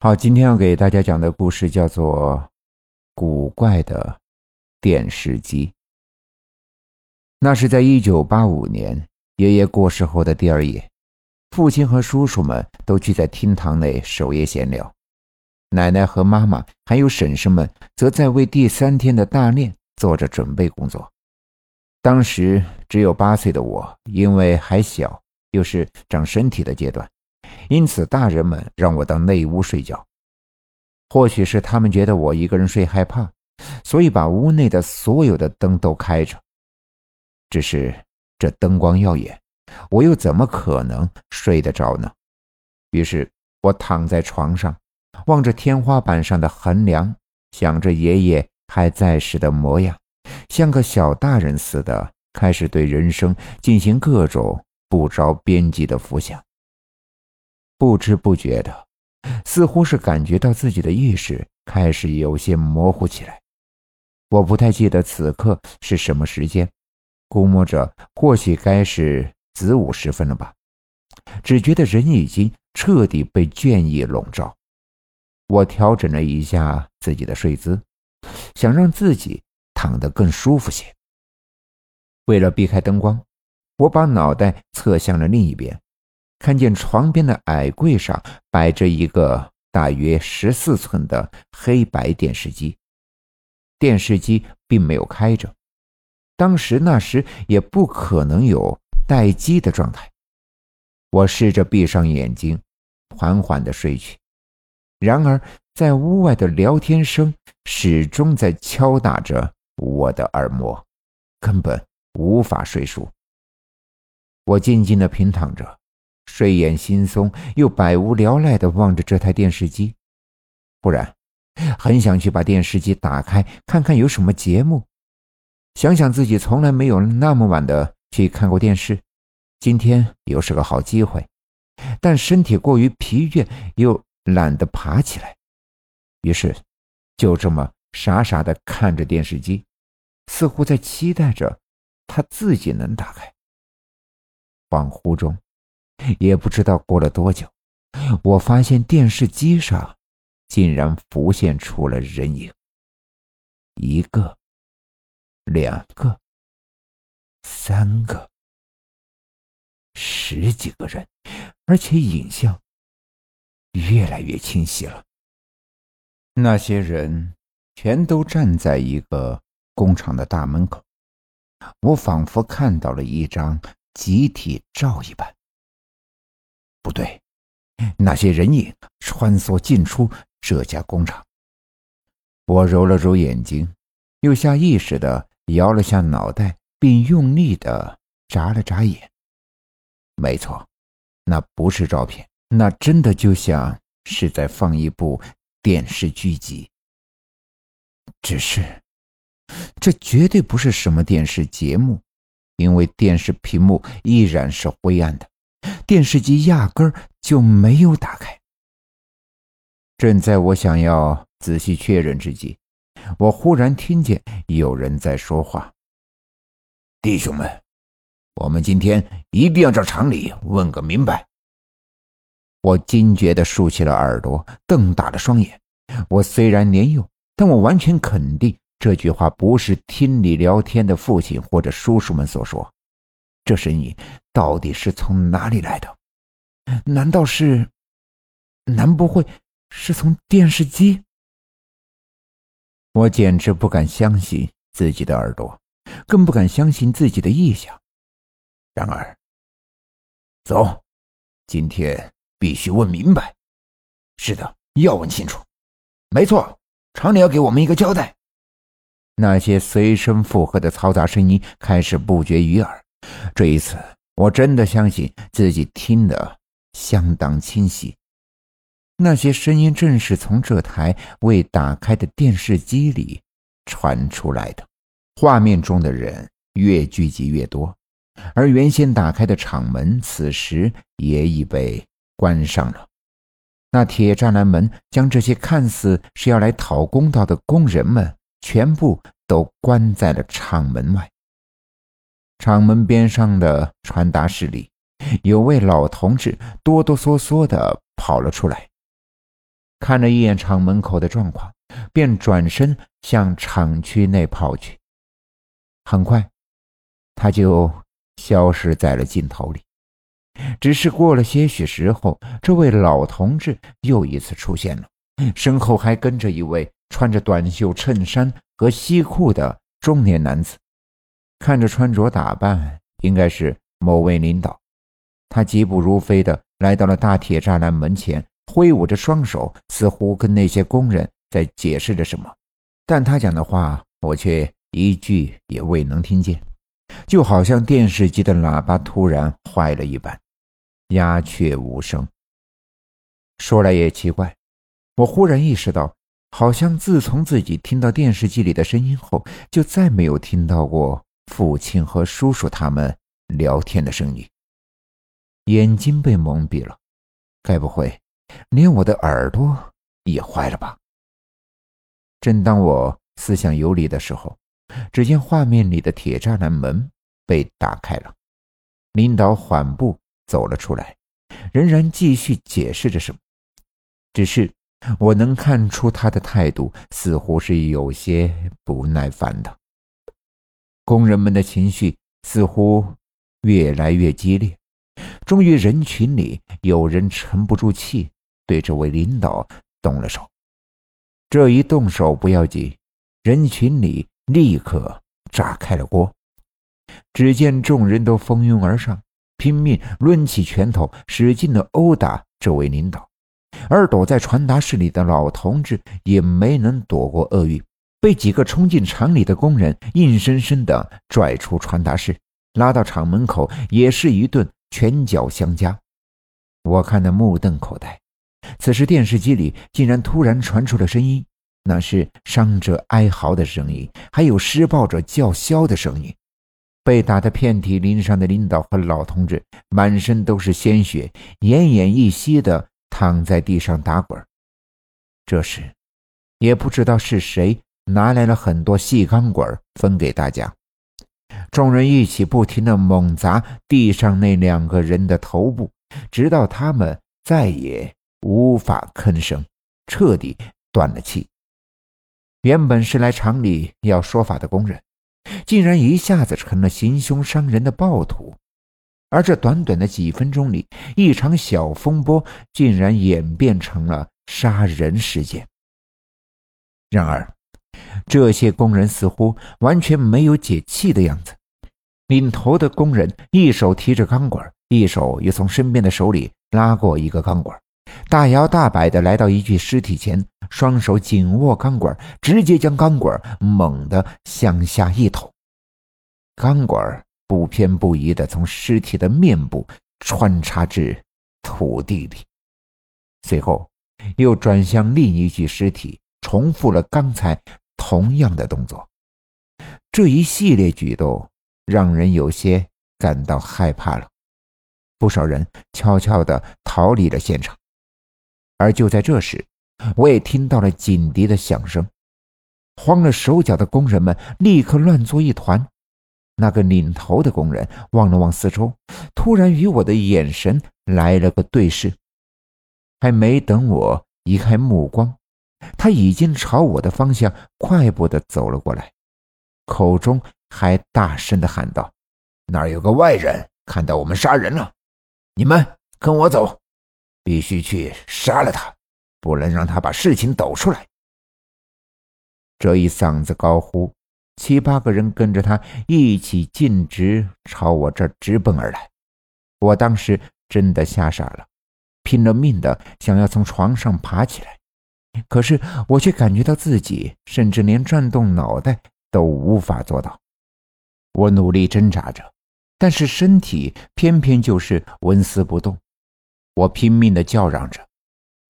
好，今天要给大家讲的故事叫做《古怪的电视机》。那是在一九八五年，爷爷过世后的第二夜，父亲和叔叔们都聚在厅堂内守夜闲聊，奶奶和妈妈还有婶婶们则在为第三天的大练做着准备工作。当时只有八岁的我，因为还小，又是长身体的阶段。因此，大人们让我到内屋睡觉。或许是他们觉得我一个人睡害怕，所以把屋内的所有的灯都开着。只是这灯光耀眼，我又怎么可能睡得着呢？于是我躺在床上，望着天花板上的横梁，想着爷爷还在时的模样，像个小大人似的，开始对人生进行各种不着边际的浮想。不知不觉的，似乎是感觉到自己的意识开始有些模糊起来。我不太记得此刻是什么时间，估摸着或许该是子午时分了吧。只觉得人已经彻底被倦意笼罩。我调整了一下自己的睡姿，想让自己躺得更舒服些。为了避开灯光，我把脑袋侧向了另一边。看见床边的矮柜上摆着一个大约十四寸的黑白电视机，电视机并没有开着，当时那时也不可能有待机的状态。我试着闭上眼睛，缓缓的睡去，然而在屋外的聊天声始终在敲打着我的耳膜，根本无法睡熟。我静静的平躺着。睡眼惺忪，又百无聊赖地望着这台电视机。忽然，很想去把电视机打开，看看有什么节目。想想自己从来没有那么晚的去看过电视，今天又是个好机会。但身体过于疲倦，又懒得爬起来，于是就这么傻傻地看着电视机，似乎在期待着他自己能打开。恍惚中。也不知道过了多久，我发现电视机上竟然浮现出了人影，一个、两个、三个、十几个人，而且影像越来越清晰了。那些人全都站在一个工厂的大门口，我仿佛看到了一张集体照一般。不对，那些人影穿梭进出这家工厂。我揉了揉眼睛，又下意识的摇了下脑袋，并用力的眨了眨眼。没错，那不是照片，那真的就像是在放一部电视剧集。只是，这绝对不是什么电视节目，因为电视屏幕依然是灰暗的。电视机压根儿就没有打开。正在我想要仔细确认之际，我忽然听见有人在说话：“弟兄们，我们今天一定要找厂里问个明白。”我惊觉地竖起了耳朵，瞪大了双眼。我虽然年幼，但我完全肯定这句话不是厅里聊天的父亲或者叔叔们所说。这声音到底是从哪里来的？难道是？难不会是从电视机？我简直不敢相信自己的耳朵，更不敢相信自己的臆想。然而，走，今天必须问明白。是的，要问清楚。没错，厂里要给我们一个交代。那些随声附和的嘈杂声音开始不绝于耳。这一次，我真的相信自己听得相当清晰。那些声音正是从这台未打开的电视机里传出来的。画面中的人越聚集越多，而原先打开的厂门此时也已被关上了。那铁栅栏门将这些看似是要来讨公道的工人们全部都关在了厂门外。厂门边上的传达室里，有位老同志哆哆嗦嗦的跑了出来。看了一眼厂门口的状况，便转身向厂区内跑去。很快，他就消失在了镜头里。只是过了些许时候，这位老同志又一次出现了，身后还跟着一位穿着短袖衬衫和西裤的中年男子。看着穿着打扮，应该是某位领导。他疾步如飞的来到了大铁栅栏门前，挥舞着双手，似乎跟那些工人在解释着什么。但他讲的话，我却一句也未能听见，就好像电视机的喇叭突然坏了一般，鸦雀无声。说来也奇怪，我忽然意识到，好像自从自己听到电视机里的声音后，就再没有听到过父亲和叔叔他们聊天的声音。眼睛被蒙蔽了，该不会连我的耳朵也坏了吧？正当我思想游离的时候，只见画面里的铁栅栏门被打开了，领导缓步走了出来，仍然继续解释着什么，只是我能看出他的态度似乎是有些不耐烦的。工人们的情绪似乎越来越激烈。终于，人群里有人沉不住气，对这位领导动了手。这一动手不要紧，人群里立刻炸开了锅。只见众人都蜂拥而上，拼命抡起拳头，使劲的殴打这位领导。而躲在传达室里的老同志也没能躲过厄运，被几个冲进厂里的工人硬生生的拽出传达室，拉到厂门口，也是一顿。拳脚相加，我看得目瞪口呆。此时电视机里竟然突然传出了声音，那是伤者哀嚎的声音，还有施暴者叫嚣的声音。被打得遍体鳞伤的领导和老同志满身都是鲜血，奄奄一息的躺在地上打滚。这时，也不知道是谁拿来了很多细钢管分给大家。众人一起不停地猛砸地上那两个人的头部，直到他们再也无法吭声，彻底断了气。原本是来厂里要说法的工人，竟然一下子成了行凶伤人的暴徒。而这短短的几分钟里，一场小风波竟然演变成了杀人事件。然而，这些工人似乎完全没有解气的样子。领头的工人一手提着钢管，一手又从身边的手里拉过一个钢管，大摇大摆地来到一具尸体前，双手紧握钢管，直接将钢管猛地向下一捅，钢管不偏不倚地从尸体的面部穿插至土地里，随后又转向另一具尸体，重复了刚才同样的动作。这一系列举动。让人有些感到害怕了，不少人悄悄地逃离了现场。而就在这时，我也听到了警笛的响声，慌了手脚的工人们立刻乱作一团。那个领头的工人望了望四周，突然与我的眼神来了个对视。还没等我移开目光，他已经朝我的方向快步地走了过来，口中。还大声的喊道：“那儿有个外人看到我们杀人了，你们跟我走，必须去杀了他，不能让他把事情抖出来。”这一嗓子高呼，七八个人跟着他一起径直朝我这儿直奔而来。我当时真的吓傻了，拼了命的想要从床上爬起来，可是我却感觉到自己甚至连转动脑袋都无法做到。我努力挣扎着，但是身体偏偏就是纹丝不动。我拼命的叫嚷着，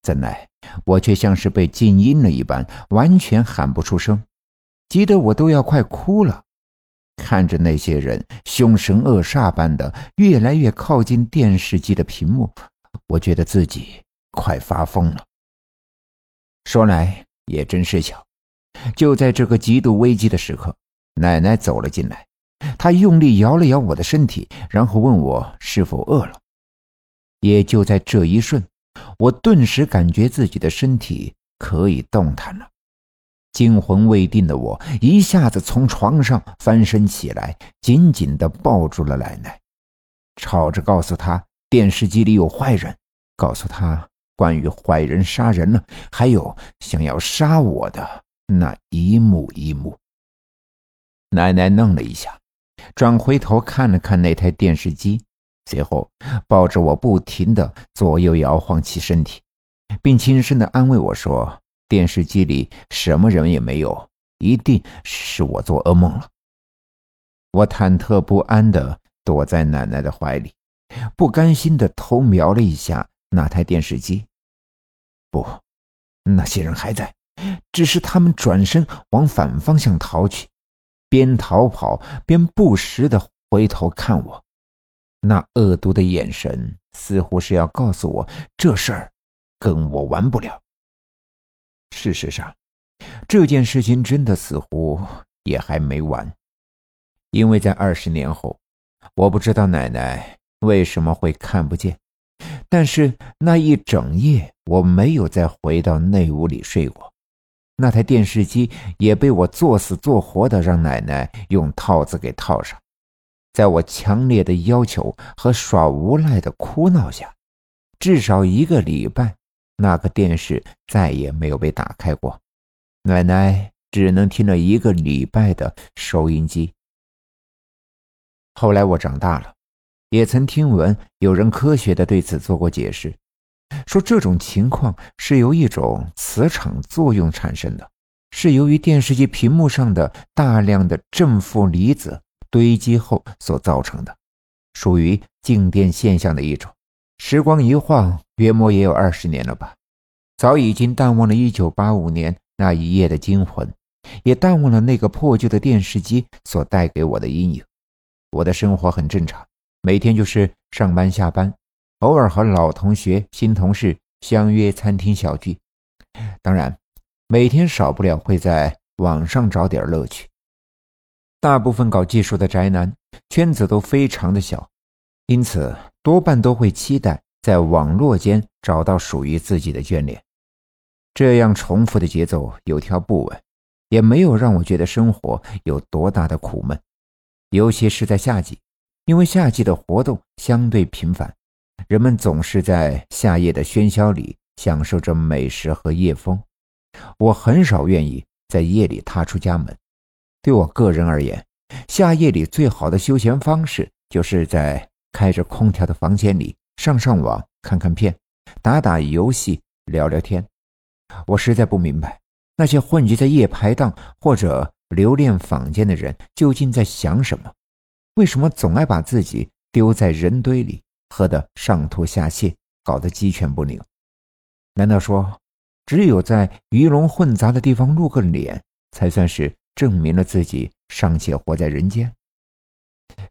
怎奈我却像是被静音了一般，完全喊不出声，急得我都要快哭了。看着那些人凶神恶煞般的越来越靠近电视机的屏幕，我觉得自己快发疯了。说来也真是巧，就在这个极度危机的时刻，奶奶走了进来。她用力摇了摇我的身体，然后问我是否饿了。也就在这一瞬，我顿时感觉自己的身体可以动弹了。惊魂未定的我一下子从床上翻身起来，紧紧地抱住了奶奶，吵着告诉她电视机里有坏人，告诉她关于坏人杀人了，还有想要杀我的那一幕一幕。奶奶愣了一下，转回头看了看那台电视机，随后抱着我不停地左右摇晃起身体，并轻声地安慰我说：“电视机里什么人也没有，一定是我做噩梦了。”我忐忑不安地躲在奶奶的怀里，不甘心地偷瞄了一下那台电视机。不，那些人还在，只是他们转身往反方向逃去。边逃跑边不时的回头看我，那恶毒的眼神似乎是要告诉我这事儿跟我完不了。事实上，这件事情真的似乎也还没完，因为在二十年后，我不知道奶奶为什么会看不见，但是那一整夜我没有再回到内屋里睡过。那台电视机也被我作死作活的让奶奶用套子给套上，在我强烈的要求和耍无赖的哭闹下，至少一个礼拜，那个电视再也没有被打开过。奶奶只能听了一个礼拜的收音机。后来我长大了，也曾听闻有人科学的对此做过解释。说这种情况是由一种磁场作用产生的，是由于电视机屏幕上的大量的正负离子堆积后所造成的，属于静电现象的一种。时光一晃，约莫也有二十年了吧，早已经淡忘了一九八五年那一夜的惊魂，也淡忘了那个破旧的电视机所带给我的阴影。我的生活很正常，每天就是上班下班。偶尔和老同学、新同事相约餐厅小聚，当然，每天少不了会在网上找点乐趣。大部分搞技术的宅男圈子都非常的小，因此多半都会期待在网络间找到属于自己的眷恋。这样重复的节奏有条不紊，也没有让我觉得生活有多大的苦闷。尤其是在夏季，因为夏季的活动相对频繁。人们总是在夏夜的喧嚣里享受着美食和夜风，我很少愿意在夜里踏出家门。对我个人而言，夏夜里最好的休闲方式就是在开着空调的房间里上上网、看看片、打打游戏、聊聊天。我实在不明白，那些混迹在夜排档或者留恋坊间的人究竟在想什么？为什么总爱把自己丢在人堆里？喝得上吐下泻，搞得鸡犬不宁。难道说，只有在鱼龙混杂的地方露个脸，才算是证明了自己尚且活在人间？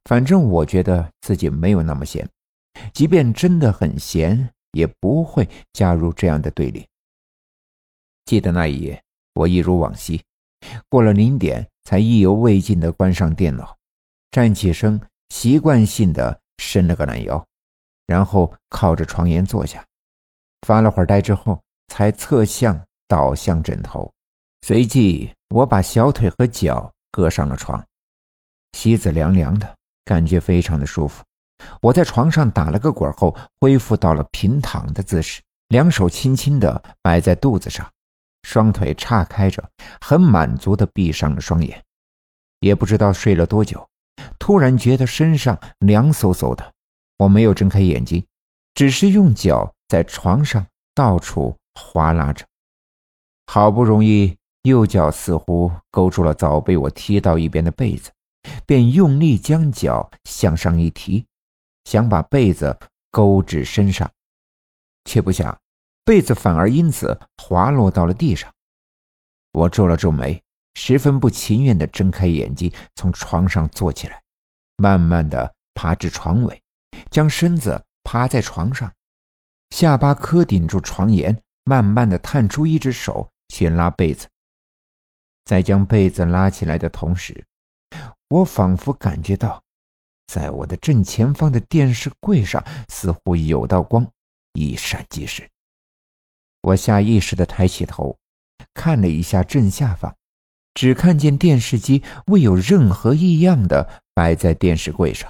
反正我觉得自己没有那么闲，即便真的很闲，也不会加入这样的队列。记得那一夜，我一如往昔，过了零点才意犹未尽地关上电脑，站起身，习惯性的伸了个懒腰。然后靠着床沿坐下，发了会儿呆之后，才侧向倒向枕头。随即，我把小腿和脚搁上了床，席子凉凉的，感觉非常的舒服。我在床上打了个滚后，恢复到了平躺的姿势，两手轻轻的摆在肚子上，双腿岔开着，很满足的闭上了双眼。也不知道睡了多久，突然觉得身上凉飕飕的。我没有睁开眼睛，只是用脚在床上到处划拉着。好不容易，右脚似乎勾住了早被我踢到一边的被子，便用力将脚向上一提，想把被子勾至身上，却不想被子反而因此滑落到了地上。我皱了皱眉，十分不情愿地睁开眼睛，从床上坐起来，慢慢地爬至床尾。将身子趴在床上，下巴磕顶住床沿，慢慢的探出一只手去拉被子。在将被子拉起来的同时，我仿佛感觉到，在我的正前方的电视柜上似乎有道光一闪即逝。我下意识地抬起头，看了一下正下方，只看见电视机未有任何异样的摆在电视柜上，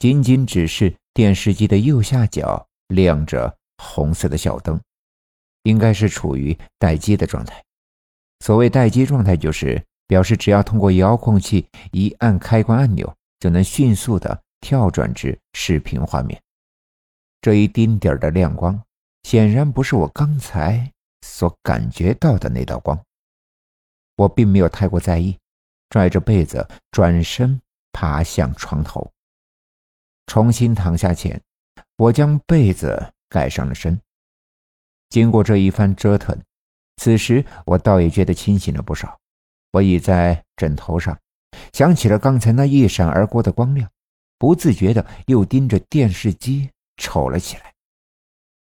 仅仅只是电视机的右下角亮着红色的小灯，应该是处于待机的状态。所谓待机状态，就是表示只要通过遥控器一按开关按钮，就能迅速的跳转至视频画面。这一丁点儿的亮光。显然不是我刚才所感觉到的那道光。我并没有太过在意，拽着被子转身爬向床头。重新躺下前，我将被子盖上了身。经过这一番折腾，此时我倒也觉得清醒了不少。我倚在枕头上，想起了刚才那一闪而过的光亮，不自觉的又盯着电视机瞅了起来。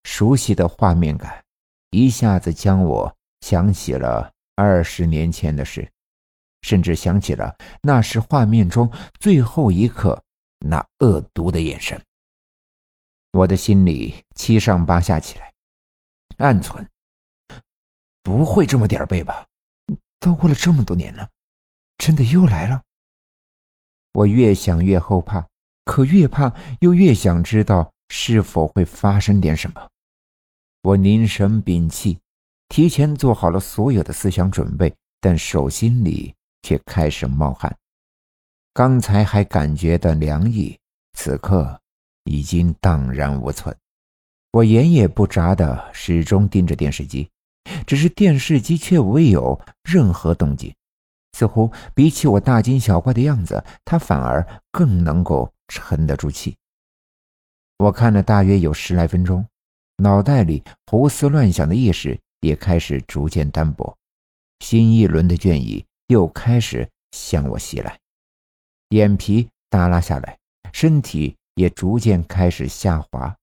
熟悉的画面感，一下子将我想起了二十年前的事，甚至想起了那时画面中最后一刻那恶毒的眼神。我的心里七上八下起来，暗存：不会这么点背吧？都过了这么多年了，真的又来了。我越想越后怕，可越怕又越想知道是否会发生点什么。我凝神屏气，提前做好了所有的思想准备，但手心里却开始冒汗。刚才还感觉的凉意，此刻已经荡然无存。我眼也不眨的始终盯着电视机，只是电视机却未有任何动静，似乎比起我大惊小怪的样子，它反而更能够沉得住气。我看了大约有十来分钟。脑袋里胡思乱想的意识也开始逐渐单薄，新一轮的倦意又开始向我袭来，眼皮耷拉下来，身体也逐渐开始下滑。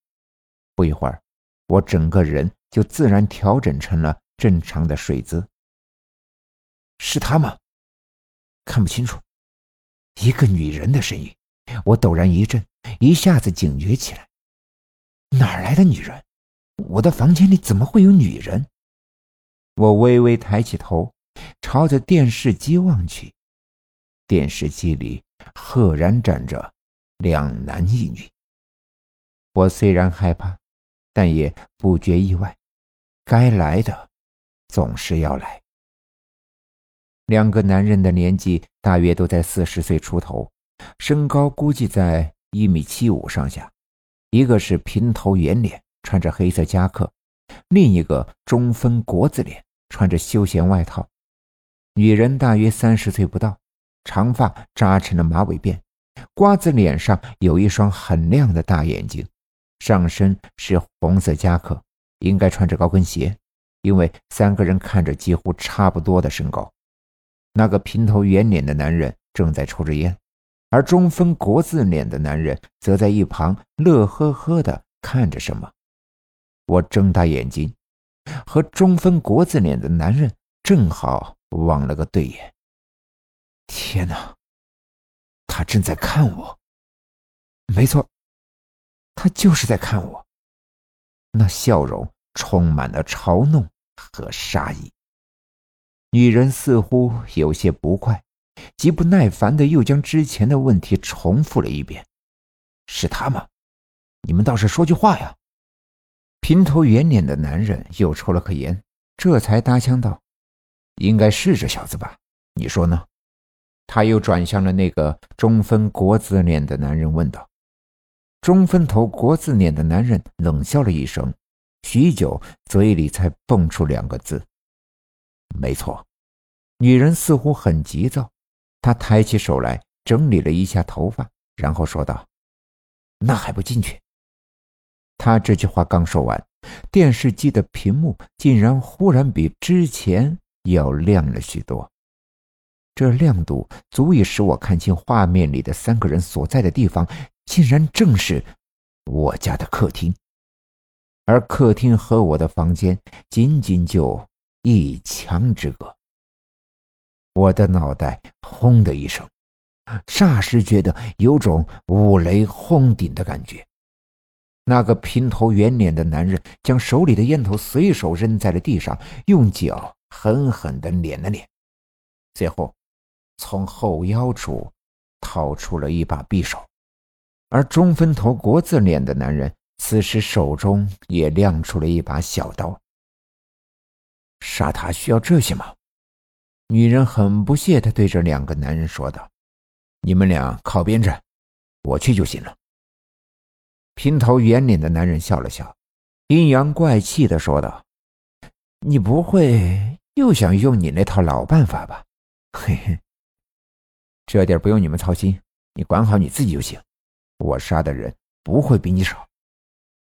不一会儿，我整个人就自然调整成了正常的睡姿。是他吗？看不清楚，一个女人的身影。我陡然一震，一下子警觉起来，哪儿来的女人？我的房间里怎么会有女人？我微微抬起头，朝着电视机望去。电视机里赫然站着两男一女。我虽然害怕，但也不觉意外。该来的总是要来。两个男人的年纪大约都在四十岁出头，身高估计在一米七五上下。一个是平头圆脸。穿着黑色夹克，另一个中分国字脸，穿着休闲外套。女人大约三十岁不到，长发扎成了马尾辫，瓜子脸上有一双很亮的大眼睛，上身是红色夹克，应该穿着高跟鞋，因为三个人看着几乎差不多的身高。那个平头圆脸的男人正在抽着烟，而中分国字脸的男人则在一旁乐呵呵地看着什么。我睁大眼睛，和中分国字脸的男人正好望了个对眼。天哪，他正在看我。没错，他就是在看我。那笑容充满了嘲弄和杀意。女人似乎有些不快，极不耐烦的又将之前的问题重复了一遍：“是他吗？你们倒是说句话呀！”平头圆脸的男人又抽了颗烟，这才搭腔道：“应该是这小子吧？你说呢？”他又转向了那个中分国字脸的男人问道。中分头国字脸的男人冷笑了一声，许久，嘴里才蹦出两个字：“没错。”女人似乎很急躁，她抬起手来整理了一下头发，然后说道：“那还不进去？”他这句话刚说完，电视机的屏幕竟然忽然比之前要亮了许多。这亮度足以使我看清画面里的三个人所在的地方，竟然正是我家的客厅，而客厅和我的房间仅仅就一墙之隔。我的脑袋轰的一声，霎时觉得有种五雷轰顶的感觉。那个平头圆脸的男人将手里的烟头随手扔在了地上，用脚狠狠地捻了捻，最后从后腰处掏出了一把匕首。而中分头国字脸的男人此时手中也亮出了一把小刀。杀他需要这些吗？女人很不屑地对着两个男人说道：“你们俩靠边站，我去就行了。”平头圆脸的男人笑了笑，阴阳怪气的说道：“你不会又想用你那套老办法吧？嘿嘿，这点不用你们操心，你管好你自己就行。我杀的人不会比你少。”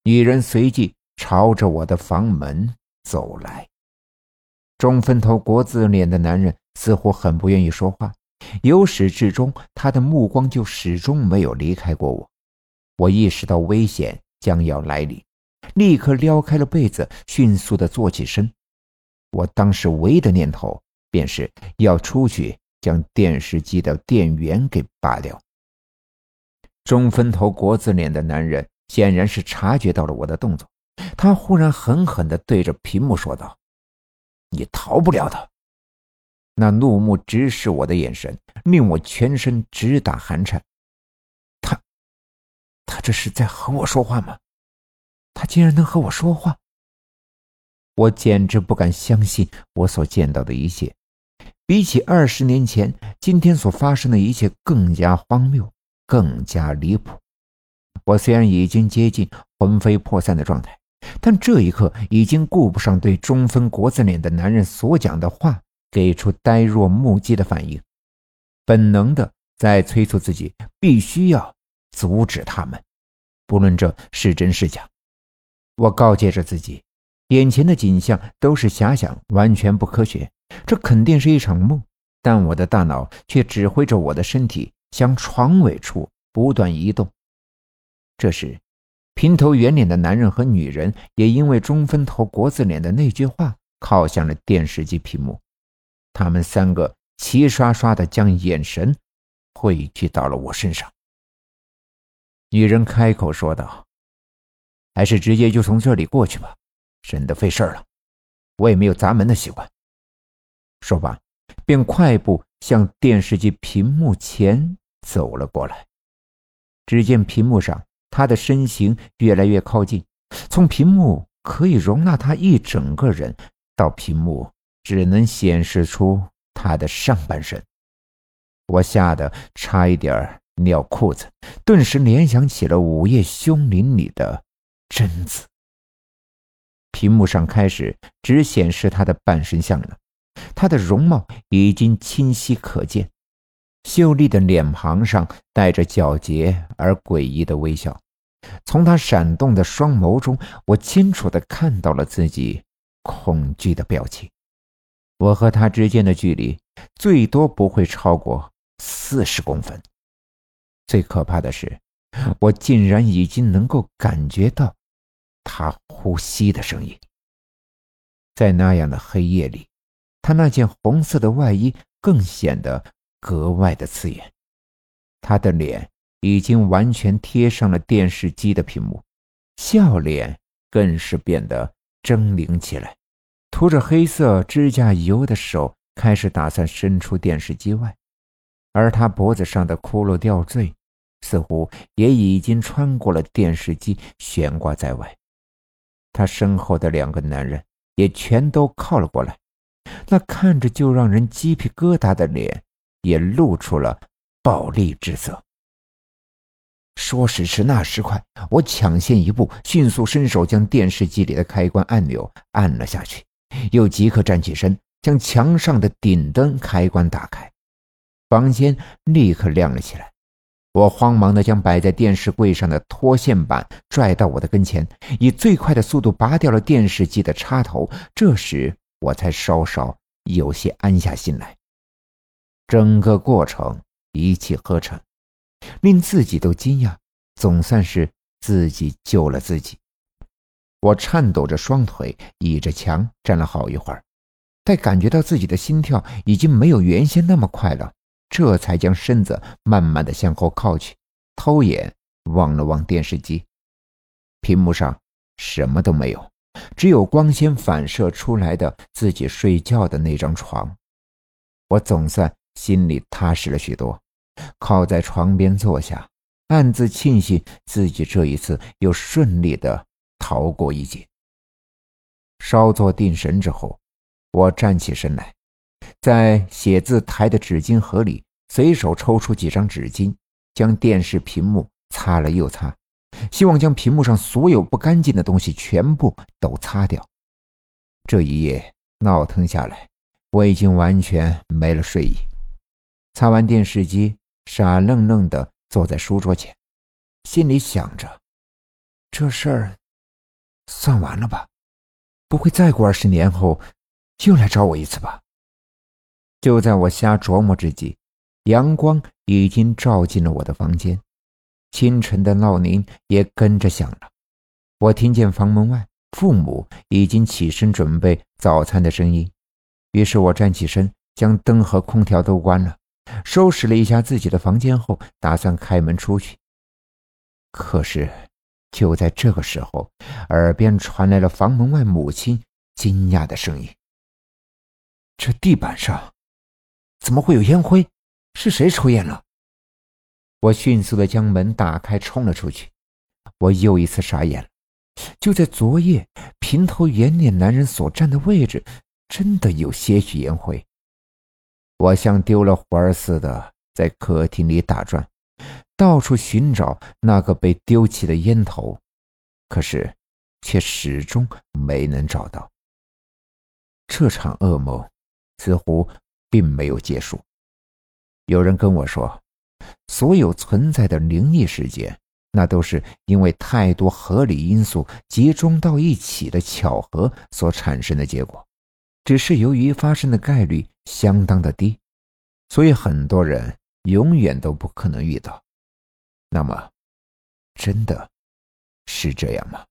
女人随即朝着我的房门走来。中分头国字脸的男人似乎很不愿意说话，由始至终，他的目光就始终没有离开过我。我意识到危险将要来临，立刻撩开了被子，迅速的坐起身。我当时唯一的念头便是要出去将电视机的电源给拔掉。中分头国字脸的男人显然是察觉到了我的动作，他忽然狠狠地对着屏幕说道：“你逃不了的！”那怒目直视我的眼神令我全身直打寒颤。他这是在和我说话吗？他竟然能和我说话！我简直不敢相信我所见到的一切，比起二十年前，今天所发生的一切更加荒谬，更加离谱。我虽然已经接近魂飞魄散的状态，但这一刻已经顾不上对中分国字脸的男人所讲的话给出呆若木鸡的反应，本能的在催促自己必须要。阻止他们，不论这是真是假，我告诫着自己，眼前的景象都是遐想，完全不科学，这肯定是一场梦。但我的大脑却指挥着我的身体向床尾处不断移动。这时，平头圆脸的男人和女人也因为中分头国字脸的那句话靠向了电视机屏幕，他们三个齐刷刷的将眼神汇聚到了我身上。女人开口说道：“还是直接就从这里过去吧，省得费事了。我也没有砸门的习惯。”说罢，便快步向电视机屏幕前走了过来。只见屏幕上他的身形越来越靠近，从屏幕可以容纳他一整个人，到屏幕只能显示出他的上半身。我吓得差一点儿。尿裤子，顿时联想起了《午夜凶铃》里的贞子。屏幕上开始只显示她的半身像了，她的容貌已经清晰可见，秀丽的脸庞上带着皎洁而诡异的微笑。从她闪动的双眸中，我清楚的看到了自己恐惧的表情。我和她之间的距离最多不会超过四十公分。最可怕的是，我竟然已经能够感觉到他呼吸的声音。在那样的黑夜里，他那件红色的外衣更显得格外的刺眼。他的脸已经完全贴上了电视机的屏幕，笑脸更是变得狰狞起来。涂着黑色指甲油的手开始打算伸出电视机外。而他脖子上的骷髅吊坠，似乎也已经穿过了电视机，悬挂在外。他身后的两个男人也全都靠了过来，那看着就让人鸡皮疙瘩的脸也露出了暴戾之色。说时迟，那时快，我抢先一步，迅速伸手将电视机里的开关按钮按了下去，又即刻站起身，将墙上的顶灯开关打开。房间立刻亮了起来，我慌忙地将摆在电视柜上的拖线板拽到我的跟前，以最快的速度拔掉了电视机的插头。这时我才稍稍有些安下心来。整个过程一气呵成，令自己都惊讶，总算是自己救了自己。我颤抖着双腿倚着墙站了好一会儿，待感觉到自己的心跳已经没有原先那么快了。这才将身子慢慢的向后靠去，偷眼望了望电视机。屏幕上什么都没有，只有光线反射出来的自己睡觉的那张床。我总算心里踏实了许多，靠在床边坐下，暗自庆幸自己这一次又顺利的逃过一劫。稍作定神之后，我站起身来，在写字台的纸巾盒里随手抽出几张纸巾，将电视屏幕擦了又擦，希望将屏幕上所有不干净的东西全部都擦掉。这一夜闹腾下来，我已经完全没了睡意。擦完电视机，傻愣愣的坐在书桌前，心里想着：这事儿算完了吧？不会再过二十年后，又来找我一次吧？就在我瞎琢磨之际，阳光已经照进了我的房间，清晨的闹铃也跟着响了。我听见房门外父母已经起身准备早餐的声音，于是我站起身，将灯和空调都关了，收拾了一下自己的房间后，打算开门出去。可是。就在这个时候，耳边传来了房门外母亲惊讶的声音：“这地板上怎么会有烟灰？是谁抽烟了？”我迅速的将门打开，冲了出去。我又一次傻眼了。就在昨夜，平头圆脸男人所站的位置，真的有些许烟灰。我像丢了魂似的，在客厅里打转。到处寻找那个被丢弃的烟头，可是却始终没能找到。这场噩梦似乎并没有结束。有人跟我说，所有存在的灵异事件，那都是因为太多合理因素集中到一起的巧合所产生的结果，只是由于发生的概率相当的低，所以很多人永远都不可能遇到。那么，真的是这样吗？